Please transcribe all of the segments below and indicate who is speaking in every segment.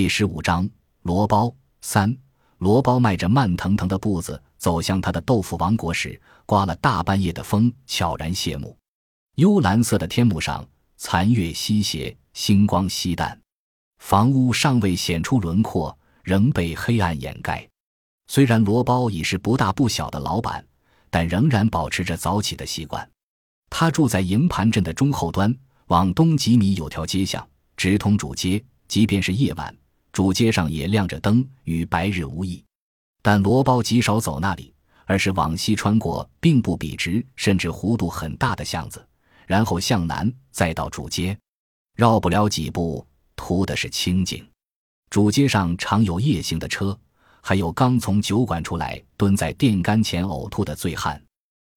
Speaker 1: 第十五章，罗包三。罗包迈着慢腾腾的步子走向他的豆腐王国时，刮了大半夜的风，悄然谢幕。幽蓝色的天幕上，残月西斜，星光稀淡。房屋尚未显出轮廓，仍被黑暗掩盖。虽然罗包已是不大不小的老板，但仍然保持着早起的习惯。他住在营盘镇的中后端，往东几米有条街巷，直通主街。即便是夜晚。主街上也亮着灯，与白日无异。但罗包极少走那里，而是往西穿过并不笔直，甚至弧度很大的巷子，然后向南，再到主街。绕不了几步，图的是清静。主街上常有夜行的车，还有刚从酒馆出来蹲在电杆前呕吐的醉汉。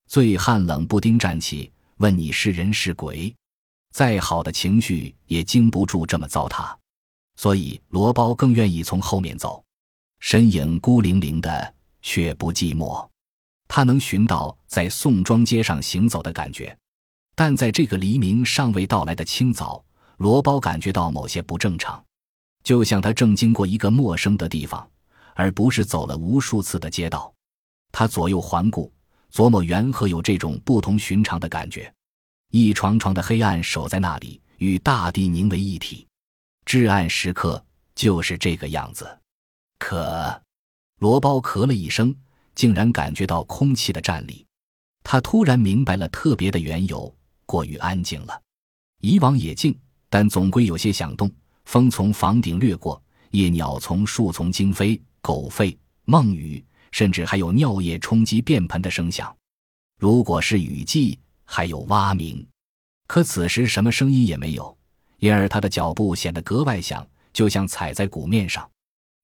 Speaker 1: 醉汉冷不丁站起，问你是人是鬼。再好的情绪也经不住这么糟蹋。所以，罗包更愿意从后面走，身影孤零零的，却不寂寞。他能寻到在宋庄街上行走的感觉，但在这个黎明尚未到来的清早，罗包感觉到某些不正常，就像他正经过一个陌生的地方，而不是走了无数次的街道。他左右环顾，琢磨缘何有这种不同寻常的感觉。一床床的黑暗守在那里，与大地凝为一体。至暗时刻就是这个样子。可，罗包咳了一声，竟然感觉到空气的颤栗。他突然明白了特别的缘由：过于安静了。以往也静，但总归有些响动。风从房顶掠过，夜鸟从树丛惊飞，狗吠、梦雨，甚至还有尿液冲击便盆的声响。如果是雨季，还有蛙鸣。可此时什么声音也没有。因而他的脚步显得格外响，就像踩在鼓面上。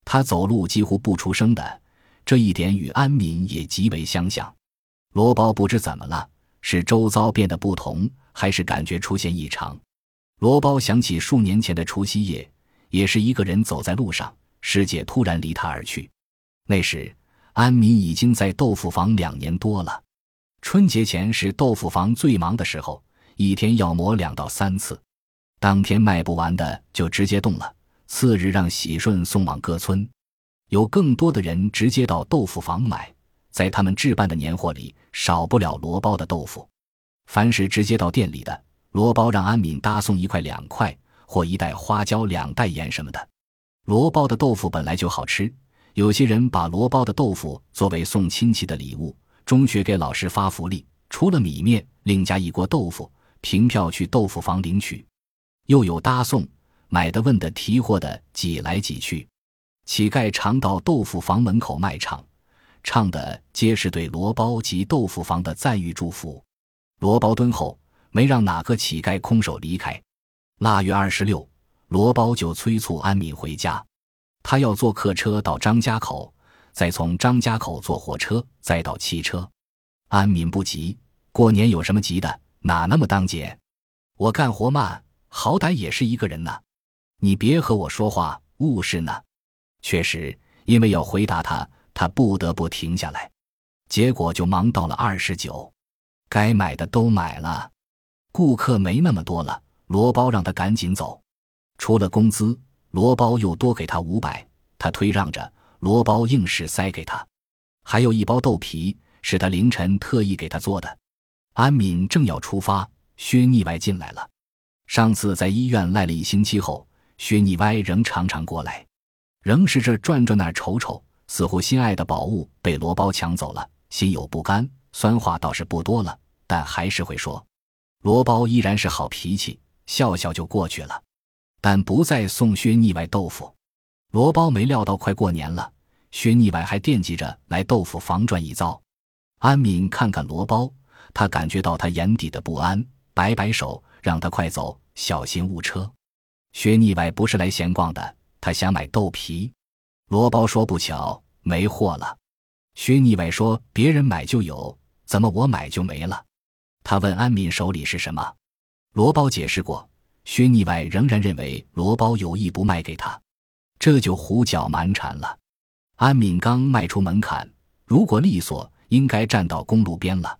Speaker 1: 他走路几乎不出声的，这一点与安敏也极为相像。罗包不知怎么了，是周遭变得不同，还是感觉出现异常？罗包想起数年前的除夕夜，也是一个人走在路上，师姐突然离他而去。那时安敏已经在豆腐房两年多了。春节前是豆腐房最忙的时候，一天要磨两到三次。当天卖不完的就直接冻了，次日让喜顺送往各村。有更多的人直接到豆腐房买，在他们置办的年货里少不了罗包的豆腐。凡是直接到店里的，罗包让安敏搭送一块两块，或一袋花椒、两袋盐什么的。罗包的豆腐本来就好吃，有些人把罗包的豆腐作为送亲戚的礼物，中学给老师发福利，除了米面，另加一锅豆腐，凭票去豆腐房领取。又有搭送、买的、问的、提货的挤来挤去，乞丐常到豆腐房门口卖唱，唱的皆是对罗包及豆腐房的赞誉祝福。罗包敦厚，没让哪个乞丐空手离开。腊月二十六，罗包就催促安敏回家，他要坐客车到张家口，再从张家口坐火车，再到汽车。安敏不急，过年有什么急的？哪那么当紧？我干活慢。好歹也是一个人呢，你别和我说话，误事呢。确实，因为要回答他，他不得不停下来，结果就忙到了二十九。该买的都买了，顾客没那么多了。罗包让他赶紧走，除了工资，罗包又多给他五百。他推让着，罗包硬是塞给他，还有一包豆皮是他凌晨特意给他做的。安敏正要出发，薛腻歪进来了。上次在医院赖了一星期后，薛逆歪仍常常过来，仍是这转转那瞅瞅，似乎心爱的宝物被罗包抢走了，心有不甘。酸话倒是不多了，但还是会说。罗包依然是好脾气，笑笑就过去了，但不再送薛逆歪豆腐。罗包没料到快过年了，薛逆歪还惦记着来豆腐房转一遭。安敏看看罗包，他感觉到他眼底的不安，摆摆手。让他快走，小心误车。薛腻歪不是来闲逛的，他想买豆皮。罗包说：“不巧，没货了。”薛腻歪说：“别人买就有，怎么我买就没了？”他问安敏手里是什么。罗包解释过，薛腻歪仍然认为罗包有意不卖给他，这就胡搅蛮缠了。安敏刚迈出门槛，如果利索，应该站到公路边了。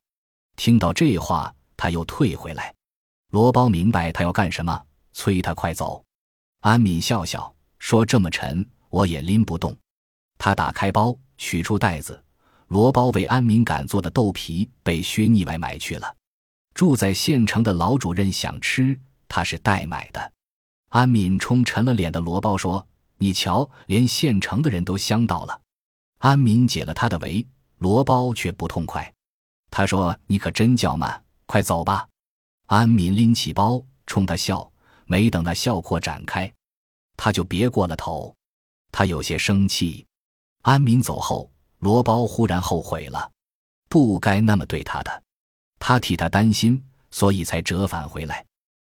Speaker 1: 听到这话，他又退回来。罗包明白他要干什么，催他快走。安敏笑笑，说这么沉，我也拎不动。他打开包，取出袋子，罗包为安敏赶做的豆皮被薛腻歪买去了。住在县城的老主任想吃，他是代买的。安敏冲沉了脸的罗包说：“你瞧，连县城的人都香到了。”安敏解了他的围，罗包却不痛快。他说：“你可真叫慢，快走吧。”安敏拎起包，冲他笑。没等那笑廓展开，他就别过了头。他有些生气。安敏走后，罗包忽然后悔了，不该那么对他的。他替他担心，所以才折返回来。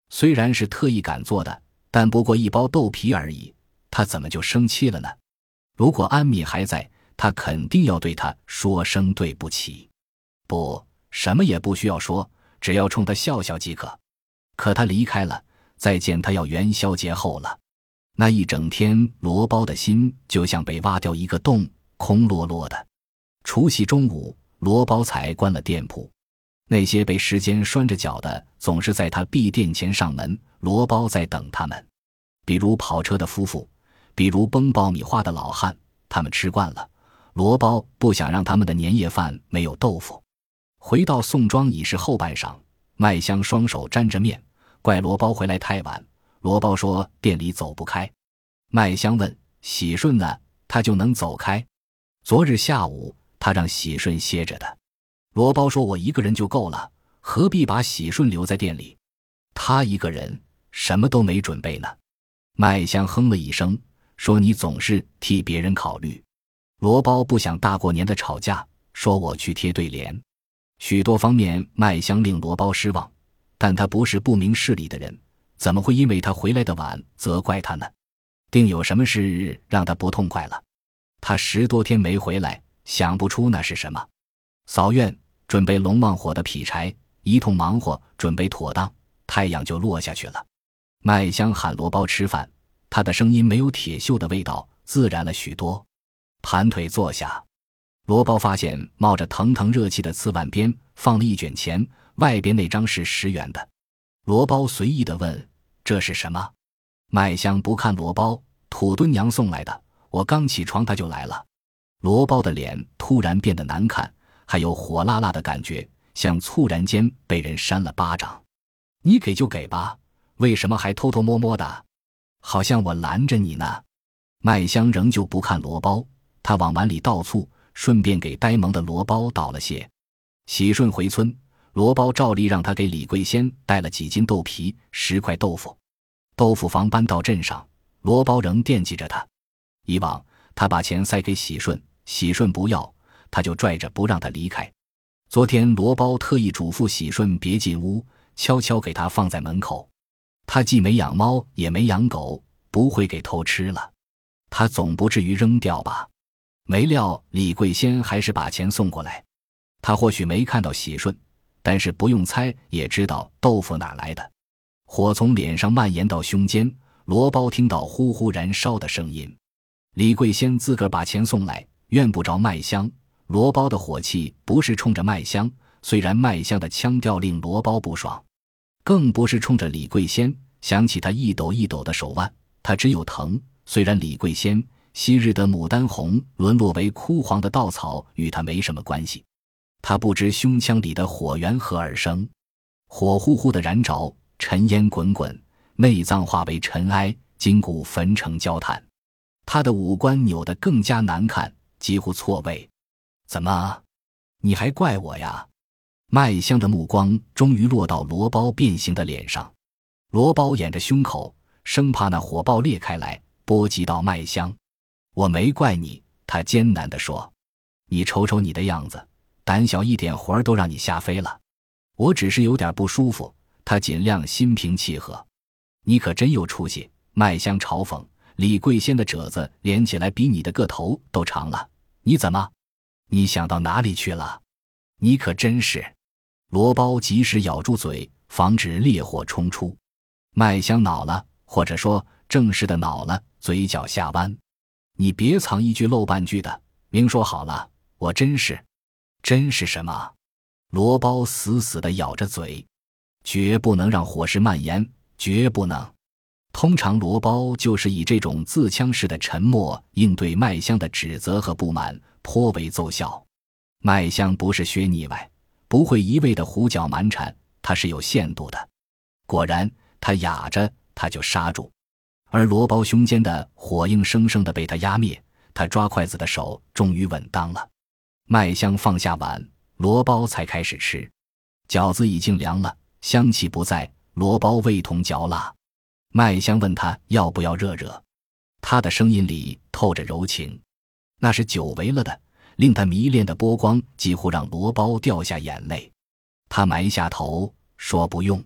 Speaker 1: 虽然是特意赶做的，但不过一包豆皮而已，他怎么就生气了呢？如果安敏还在，他肯定要对他说声对不起。不，什么也不需要说，只要冲他笑笑即可。可他离开了。再见，他要元宵节后了。那一整天，罗包的心就像被挖掉一个洞，空落落的。除夕中午，罗包才关了店铺。那些被时间拴着脚的，总是在他闭店前上门。罗包在等他们，比如跑车的夫妇，比如崩爆米花的老汉。他们吃惯了，罗包不想让他们的年夜饭没有豆腐。回到宋庄已是后半晌，麦香双手沾着面。怪罗包回来太晚，罗包说店里走不开。麦香问喜顺呢，他就能走开。昨日下午他让喜顺歇着的。罗包说：“我一个人就够了，何必把喜顺留在店里？他一个人什么都没准备呢。”麦香哼了一声，说：“你总是替别人考虑。”罗包不想大过年的吵架，说：“我去贴对联。”许多方面，麦香令罗包失望。但他不是不明事理的人，怎么会因为他回来的晚责怪他呢？定有什么事让他不痛快了。他十多天没回来，想不出那是什么。扫院，准备龙王火的劈柴，一通忙活，准备妥当，太阳就落下去了。麦香喊罗包吃饭，他的声音没有铁锈的味道，自然了许多。盘腿坐下，罗包发现冒着腾腾热气的瓷碗边放了一卷钱。外边那张是十元的，罗包随意的问：“这是什么？”麦香不看罗包，土墩娘送来的。我刚起床，他就来了。罗包的脸突然变得难看，还有火辣辣的感觉，像猝然间被人扇了巴掌。你给就给吧，为什么还偷偷摸摸的？好像我拦着你呢。麦香仍旧不看罗包，他往碗里倒醋，顺便给呆萌的罗包倒了些。喜顺回村。罗包照例让他给李桂仙带了几斤豆皮、十块豆腐。豆腐房搬到镇上，罗包仍惦记着他。以往他把钱塞给喜顺，喜顺不要，他就拽着不让他离开。昨天罗包特意嘱咐喜顺别进屋，悄悄给他放在门口。他既没养猫，也没养狗，不会给偷吃了。他总不至于扔掉吧？没料李桂仙还是把钱送过来。他或许没看到喜顺。但是不用猜也知道豆腐哪来的，火从脸上蔓延到胸间，罗包听到呼呼燃烧的声音。李桂仙自个儿把钱送来，怨不着麦香。罗包的火气不是冲着麦香，虽然麦香的腔调令罗包不爽，更不是冲着李桂仙。想起他一抖一抖的手腕，他只有疼。虽然李桂仙昔日的牡丹红沦落为枯黄的稻草，与他没什么关系。他不知胸腔里的火源何而生，火呼呼的燃着，尘烟滚滚，内脏化为尘埃，筋骨焚成焦炭。他的五官扭得更加难看，几乎错位。怎么，你还怪我呀？麦香的目光终于落到罗包变形的脸上，罗包掩着胸口，生怕那火爆裂开来波及到麦香。我没怪你，他艰难地说：“你瞅瞅你的样子。”胆小一点，活儿都让你吓飞了。我只是有点不舒服。他尽量心平气和。你可真有出息。麦香嘲讽李桂仙的褶子连起来比你的个头都长了。你怎么？你想到哪里去了？你可真是……罗包及时咬住嘴，防止烈火冲出。麦香恼了，或者说正式的恼了，嘴角下弯。你别藏一句漏半句的，明说好了。我真是。真是什么？罗包死死的咬着嘴，绝不能让火势蔓延，绝不能。通常罗包就是以这种自戕式的沉默应对麦香的指责和不满，颇为奏效。麦香不是薛腻歪，不会一味的胡搅蛮缠，他是有限度的。果然，他哑着，他就刹住；而罗包胸间的火硬生生的被他压灭，他抓筷子的手终于稳当了。麦香放下碗，罗包才开始吃。饺子已经凉了，香气不在，罗包味同嚼蜡。麦香问他要不要热热，他的声音里透着柔情，那是久违了的。令他迷恋的波光几乎让罗包掉下眼泪，他埋下头说：“不用。”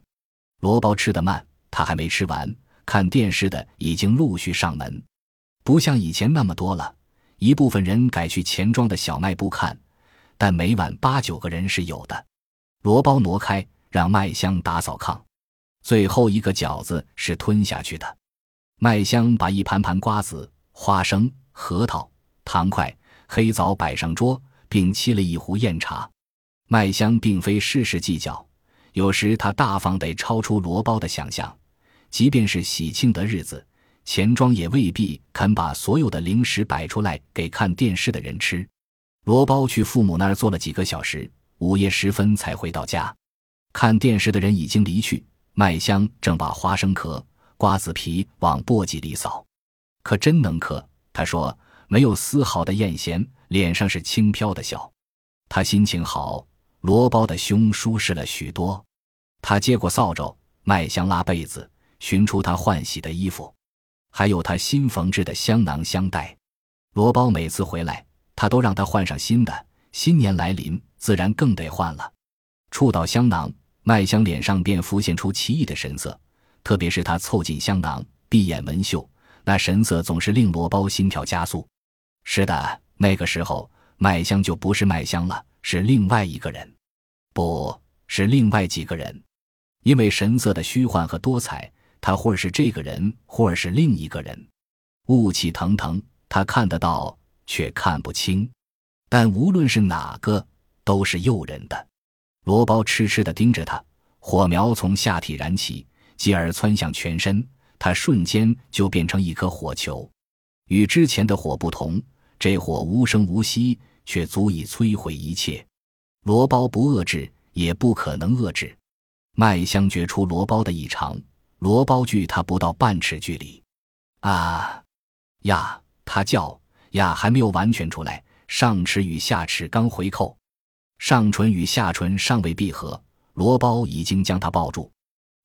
Speaker 1: 罗包吃得慢，他还没吃完。看电视的已经陆续上门，不像以前那么多了。一部分人改去钱庄的小卖部看，但每晚八九个人是有的。罗包挪开，让麦香打扫炕。最后一个饺子是吞下去的。麦香把一盘盘瓜子、花生、核桃、糖块。黑枣摆上桌，并沏了一壶酽茶。麦香并非事事计较，有时他大方得超出罗包的想象。即便是喜庆的日子，钱庄也未必肯把所有的零食摆出来给看电视的人吃。罗包去父母那儿坐了几个小时，午夜时分才回到家。看电视的人已经离去，麦香正把花生壳、瓜子皮往簸箕里扫，可真能嗑。他说。没有丝毫的艳嫌，脸上是轻飘的笑。他心情好，罗包的胸舒适了许多。他接过扫帚，麦香拉被子，寻出他换洗的衣服，还有他新缝制的香囊香袋。罗包每次回来，他都让他换上新的。新年来临，自然更得换了。触到香囊，麦香脸上便浮现出奇异的神色，特别是他凑近香囊，闭眼闻嗅，那神色总是令罗包心跳加速。是的，那个时候麦香就不是麦香了，是另外一个人，不是另外几个人，因为神色的虚幻和多彩，他或是这个人，或是另一个人。雾气腾腾，他看得到，却看不清。但无论是哪个，都是诱人的。罗包痴痴地盯着他，火苗从下体燃起，继而窜向全身，他瞬间就变成一颗火球。与之前的火不同，这火无声无息，却足以摧毁一切。罗包不遏制，也不可能遏制。麦香觉出罗包的异常，罗包距他不到半尺距离。啊呀！他叫呀，还没有完全出来。上齿与下齿刚回扣，上唇与下唇尚未闭合，罗包已经将他抱住。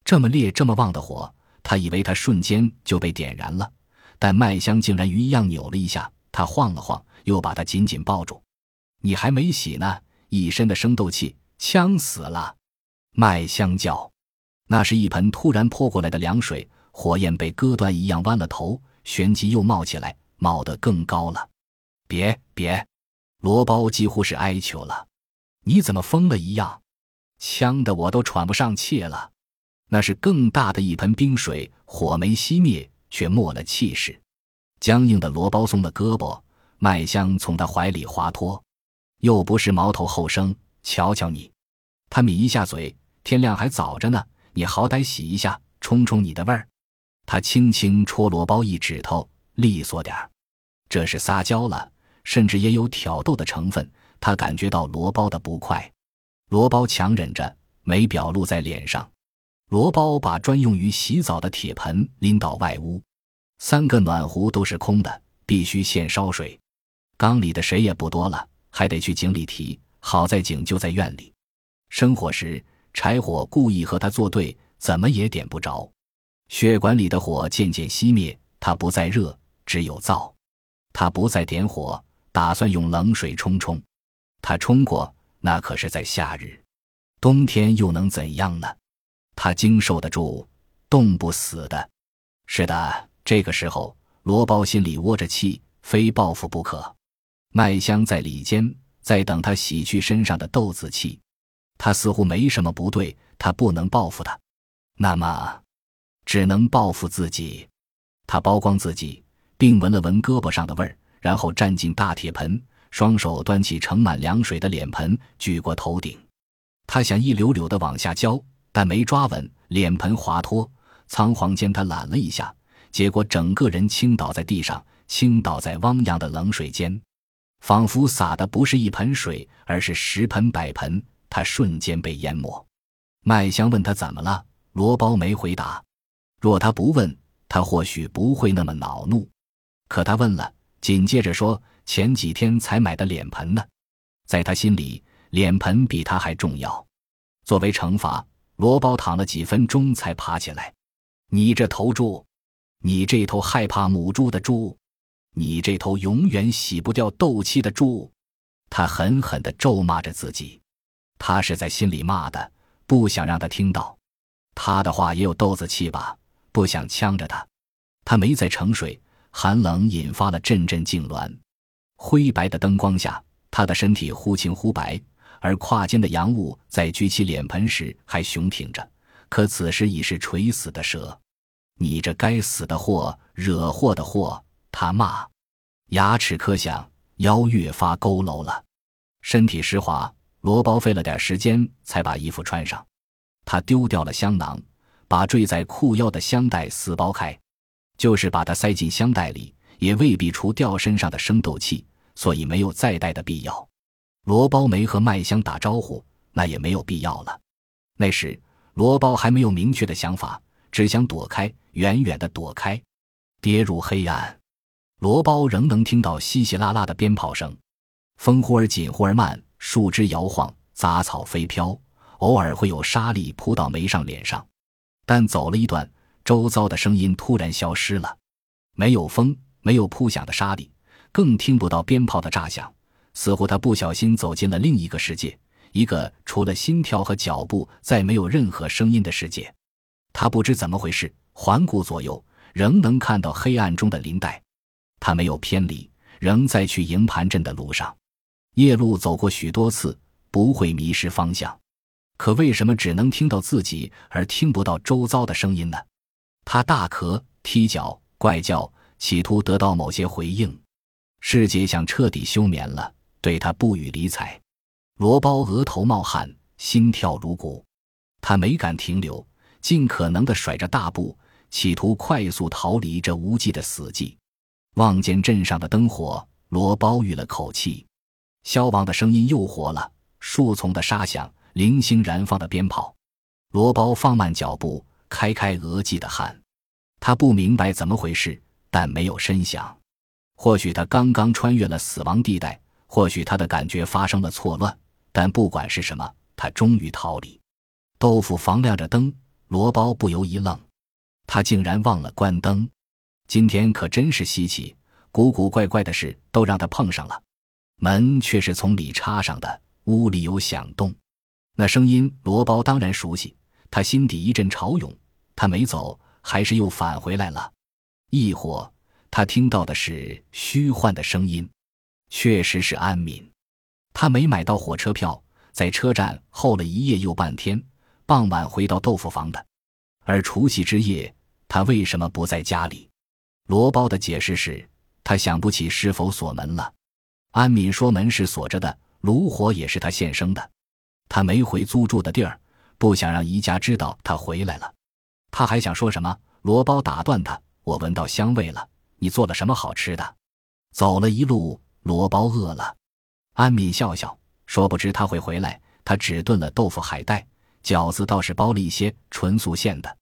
Speaker 1: 这么烈、这么旺的火，他以为他瞬间就被点燃了。但麦香竟然鱼一样扭了一下，他晃了晃，又把他紧紧抱住。你还没洗呢，一身的生斗气，呛死了！麦香叫。那是一盆突然泼过来的凉水，火焰被割断一样弯了头，旋即又冒起来，冒得更高了。别别，罗包几乎是哀求了。你怎么疯了一样？呛得我都喘不上气了。那是更大的一盆冰水，火没熄灭。却没了气势，僵硬的罗包松了胳膊，麦香从他怀里滑脱，又不是毛头后生，瞧瞧你，他抿一下嘴，天亮还早着呢，你好歹洗一下，冲冲你的味儿。他轻轻戳罗包一指头，利索点儿，这是撒娇了，甚至也有挑逗的成分。他感觉到罗包的不快，罗包强忍着，没表露在脸上。罗包把专用于洗澡的铁盆拎到外屋，三个暖壶都是空的，必须现烧水。缸里的水也不多了，还得去井里提。好在井就在院里。生火时，柴火故意和他作对，怎么也点不着。血管里的火渐渐熄灭，他不再热，只有燥。他不再点火，打算用冷水冲冲。他冲过，那可是在夏日，冬天又能怎样呢？他经受得住，冻不死的。是的，这个时候，罗包心里窝着气，非报复不可。麦香在里间，在等他洗去身上的豆子气。他似乎没什么不对，他不能报复他，那么，只能报复自己。他剥光自己，并闻了闻胳膊上的味儿，然后站进大铁盆，双手端起盛满凉水的脸盆，举过头顶。他想一溜溜的往下浇。但没抓稳，脸盆滑脱，仓皇间他懒了一下，结果整个人倾倒在地上，倾倒在汪洋的冷水间，仿佛洒的不是一盆水，而是十盆百盆。他瞬间被淹没。麦香问他怎么了，罗包没回答。若他不问，他或许不会那么恼怒。可他问了，紧接着说：“前几天才买的脸盆呢？”在他心里，脸盆比他还重要。作为惩罚，罗包躺了几分钟才爬起来。你这头猪，你这头害怕母猪的猪，你这头永远洗不掉斗气的猪！他狠狠地咒骂着自己。他是在心里骂的，不想让他听到。他的话也有豆子气吧？不想呛着他。他没在盛水，寒冷引发了阵阵痉挛。灰白的灯光下，他的身体忽青忽白，而胯间的洋物在举起脸盆时还雄挺着，可此时已是垂死的蛇。你这该死的货，惹祸的祸！他骂，牙齿磕响，腰越发佝偻了，身体湿滑。罗包费了点时间才把衣服穿上，他丢掉了香囊，把坠在裤腰的香袋撕剥开，就是把它塞进香袋里，也未必除掉身上的生斗气，所以没有再带的必要。罗包没和麦香打招呼，那也没有必要了。那时罗包还没有明确的想法，只想躲开，远远的躲开，跌入黑暗。罗包仍能听到稀稀拉拉的鞭炮声，风忽而紧，忽而慢。树枝摇晃，杂草飞飘，偶尔会有沙粒扑到眉上、脸上。但走了一段，周遭的声音突然消失了，没有风，没有扑响的沙粒，更听不到鞭炮的炸响。似乎他不小心走进了另一个世界，一个除了心跳和脚步再没有任何声音的世界。他不知怎么回事，环顾左右，仍能看到黑暗中的林带。他没有偏离，仍在去营盘镇的路上。夜路走过许多次，不会迷失方向，可为什么只能听到自己而听不到周遭的声音呢？他大咳、踢脚、怪叫，企图得到某些回应。世界像彻底休眠了，对他不予理睬。罗包额头冒汗，心跳如鼓，他没敢停留，尽可能地甩着大步，企图快速逃离这无际的死寂。望见镇上的灯火，罗包吁了口气。消亡的声音又活了，树丛的沙响，零星燃放的鞭炮。罗包放慢脚步，开开额际的汗。他不明白怎么回事，但没有声响。或许他刚刚穿越了死亡地带，或许他的感觉发生了错乱。但不管是什么，他终于逃离。豆腐房亮着灯，罗包不由一愣，他竟然忘了关灯。今天可真是稀奇，古古怪怪的事都让他碰上了。门却是从里插上的，屋里有响动，那声音罗包当然熟悉，他心底一阵潮涌。他没走，还是又返回来了。亦或他听到的是虚幻的声音，确实是安敏。他没买到火车票，在车站候了一夜又半天，傍晚回到豆腐房的。而除夕之夜，他为什么不在家里？罗包的解释是，他想不起是否锁门了。安敏说：“门是锁着的，炉火也是他现生的。他没回租住的地儿，不想让宜家知道他回来了。他还想说什么，罗包打断他：‘我闻到香味了，你做了什么好吃的？’走了一路，罗包饿了。安敏笑笑说：‘不知他会回来。’他只炖了豆腐海带，饺子倒是包了一些纯素馅的。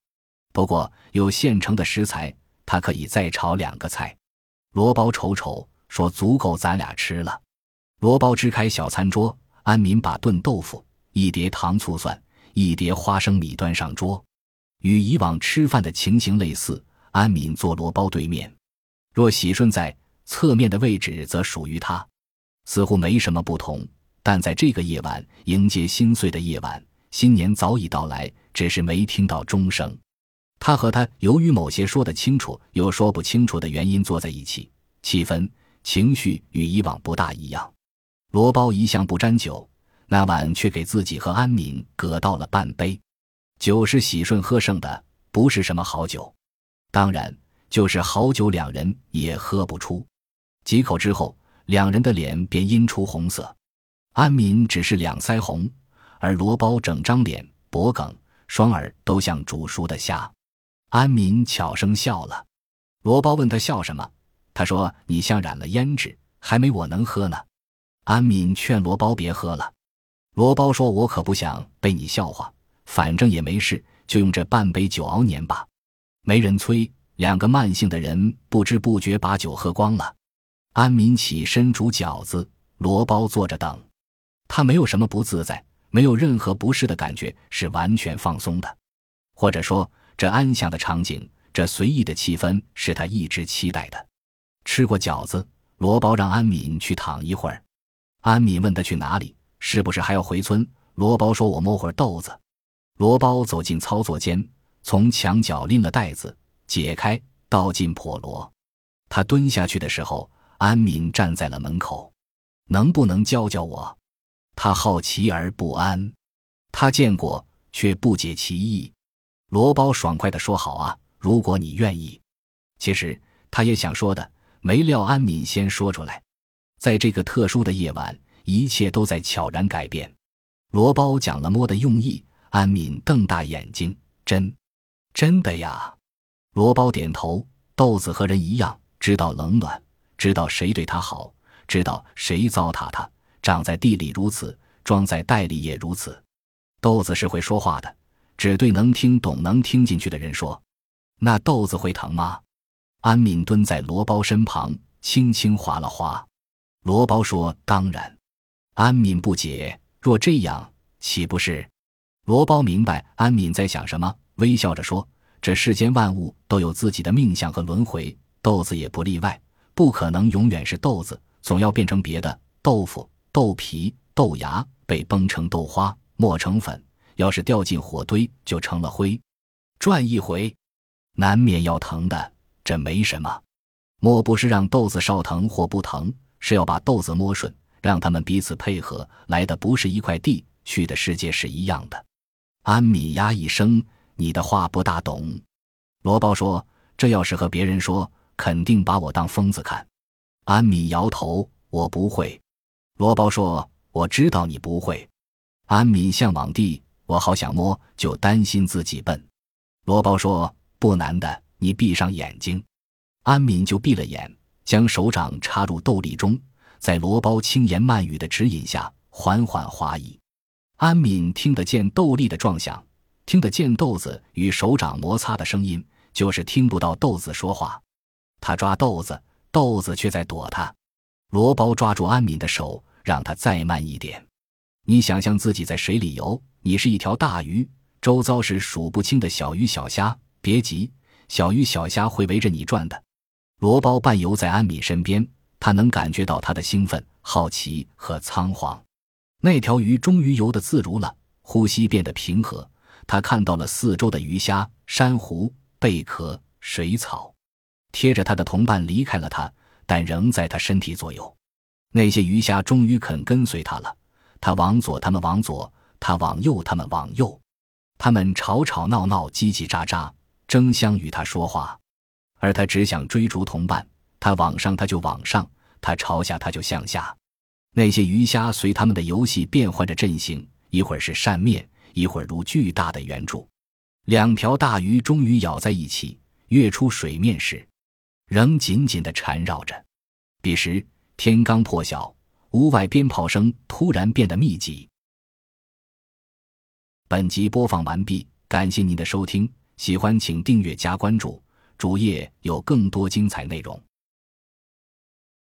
Speaker 1: 不过有现成的食材，他可以再炒两个菜。罗包瞅瞅。”说足够咱俩吃了。罗包支开小餐桌，安民把炖豆腐、一碟糖醋蒜、一碟花生米端上桌，与以往吃饭的情形类似。安民坐罗包对面，若喜顺在侧面的位置，则属于他，似乎没什么不同。但在这个夜晚，迎接新岁的夜晚，新年早已到来，只是没听到钟声。他和他由于某些说得清楚又说不清楚的原因坐在一起，气氛。情绪与以往不大一样。罗包一向不沾酒，那晚却给自己和安敏各倒了半杯。酒是喜顺喝剩的，不是什么好酒。当然，就是好酒，两人也喝不出。几口之后，两人的脸便阴出红色。安敏只是两腮红，而罗包整张脸、脖颈、双耳都像煮熟的虾。安敏悄声笑了。罗包问他笑什么，他说：“你像染了胭脂，还没我能喝呢。”安敏劝罗包别喝了。罗包说：“我可不想被你笑话，反正也没事，就用这半杯酒熬年吧。”没人催，两个慢性的人不知不觉把酒喝光了。安敏起身煮饺子，罗包坐着等。他没有什么不自在，没有任何不适的感觉，是完全放松的。或者说，这安详的场景，这随意的气氛，是他一直期待的。吃过饺子，罗包让安敏去躺一会儿。安敏问他去哪里，是不是还要回村？罗包说：“我摸会儿豆子。”罗包走进操作间。从墙角拎了袋子，解开，倒进破箩。他蹲下去的时候，安敏站在了门口。能不能教教我？他好奇而不安。他见过，却不解其意。罗包爽快地说：“好啊，如果你愿意。”其实他也想说的，没料安敏先说出来。在这个特殊的夜晚，一切都在悄然改变。罗包讲了摸的用意，安敏瞪大眼睛：“真？”真的呀，罗包点头。豆子和人一样，知道冷暖，知道谁对他好，知道谁糟蹋他。长在地里如此，装在袋里也如此。豆子是会说话的，只对能听懂、能听进去的人说。那豆子会疼吗？安敏蹲在罗包身旁，轻轻划了划。罗包说：“当然。”安敏不解：“若这样，岂不是？”罗包明白安敏在想什么。微笑着说：“这世间万物都有自己的命相和轮回，豆子也不例外。不可能永远是豆子，总要变成别的。豆腐、豆皮、豆芽被崩成豆花，磨成粉，要是掉进火堆，就成了灰。转一回，难免要疼的。这没什么。莫不是让豆子烧疼或不疼，是要把豆子摸顺，让他们彼此配合。来的不是一块地，去的世界是一样的。”安米呀一声。你的话不大懂，罗包说：“这要是和别人说，肯定把我当疯子看。”安米摇头：“我不会。”罗包说：“我知道你不会。”安米向往地，我好想摸，就担心自己笨。罗包说：“不难的，你闭上眼睛。”安敏就闭了眼，将手掌插入豆粒中，在罗包轻言慢语的指引下，缓缓滑移。安敏听得见豆粒的撞响。听得见豆子与手掌摩擦的声音，就是听不到豆子说话。他抓豆子，豆子却在躲他。罗包抓住安敏的手，让他再慢一点。你想象自己在水里游，你是一条大鱼，周遭是数不清的小鱼小虾。别急，小鱼小虾会围着你转的。罗包半游在安敏身边，他能感觉到他的兴奋、好奇和仓皇。那条鱼终于游得自如了，呼吸变得平和。他看到了四周的鱼虾、珊瑚、贝壳、水草，贴着他的同伴离开了他，但仍在他身体左右。那些鱼虾终于肯跟随他了。他往左，他们往左；他往右，他们往右。他们吵吵闹闹、叽叽喳喳，争相与他说话，而他只想追逐同伴。他往上，他就往上；他朝下，他就向下。那些鱼虾随他们的游戏变换着阵型，一会儿是扇面。一会儿如巨大的圆柱，两条大鱼终于咬在一起，跃出水面时，仍紧紧地缠绕着。彼时天刚破晓，屋外鞭炮声突然变得密集。本集播放完毕，感谢您的收听，喜欢请订阅加关注，主页有更多精彩内容。